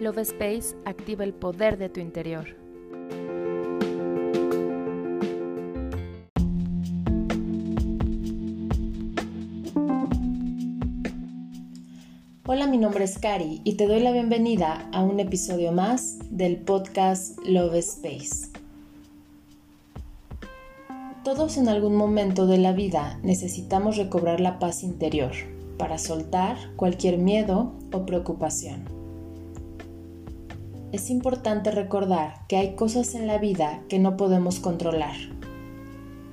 Love Space activa el poder de tu interior. Hola, mi nombre es Cari y te doy la bienvenida a un episodio más del podcast Love Space. Todos en algún momento de la vida necesitamos recobrar la paz interior para soltar cualquier miedo o preocupación. Es importante recordar que hay cosas en la vida que no podemos controlar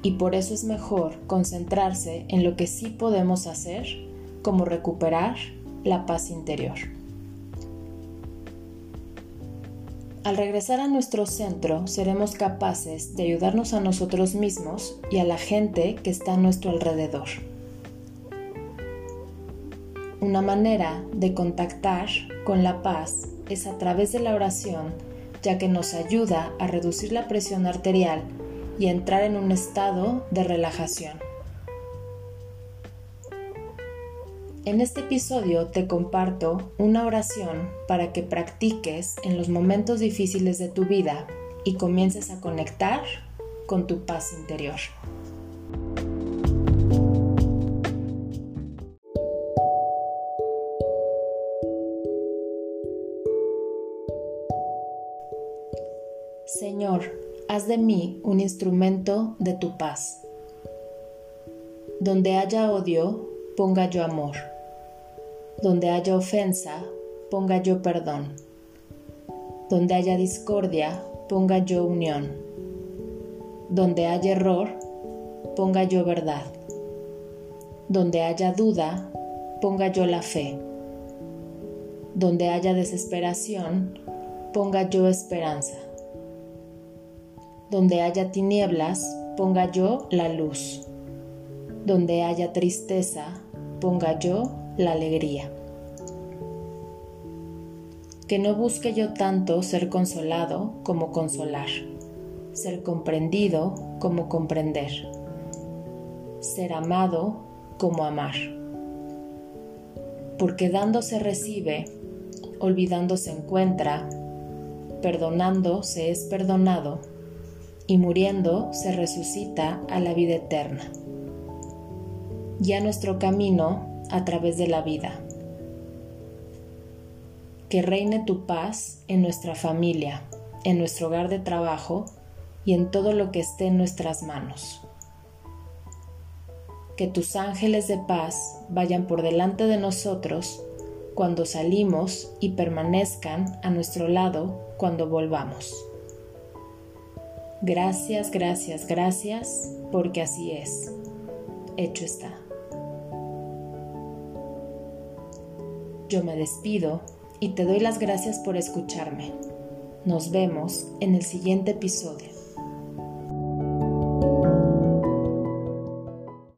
y por eso es mejor concentrarse en lo que sí podemos hacer, como recuperar la paz interior. Al regresar a nuestro centro, seremos capaces de ayudarnos a nosotros mismos y a la gente que está a nuestro alrededor. Una manera de contactar con la paz es a través de la oración, ya que nos ayuda a reducir la presión arterial y entrar en un estado de relajación. En este episodio te comparto una oración para que practiques en los momentos difíciles de tu vida y comiences a conectar con tu paz interior. Señor, haz de mí un instrumento de tu paz. Donde haya odio, ponga yo amor. Donde haya ofensa, ponga yo perdón. Donde haya discordia, ponga yo unión. Donde haya error, ponga yo verdad. Donde haya duda, ponga yo la fe. Donde haya desesperación, ponga yo esperanza. Donde haya tinieblas, ponga yo la luz. Donde haya tristeza, ponga yo la alegría. Que no busque yo tanto ser consolado como consolar, ser comprendido como comprender, ser amado como amar. Porque dando se recibe, olvidando se encuentra, perdonando se es perdonado, y muriendo se resucita a la vida eterna. Ya nuestro camino a través de la vida. Que reine tu paz en nuestra familia, en nuestro hogar de trabajo y en todo lo que esté en nuestras manos. Que tus ángeles de paz vayan por delante de nosotros cuando salimos y permanezcan a nuestro lado cuando volvamos. Gracias, gracias, gracias, porque así es. Hecho está. Yo me despido y te doy las gracias por escucharme. Nos vemos en el siguiente episodio.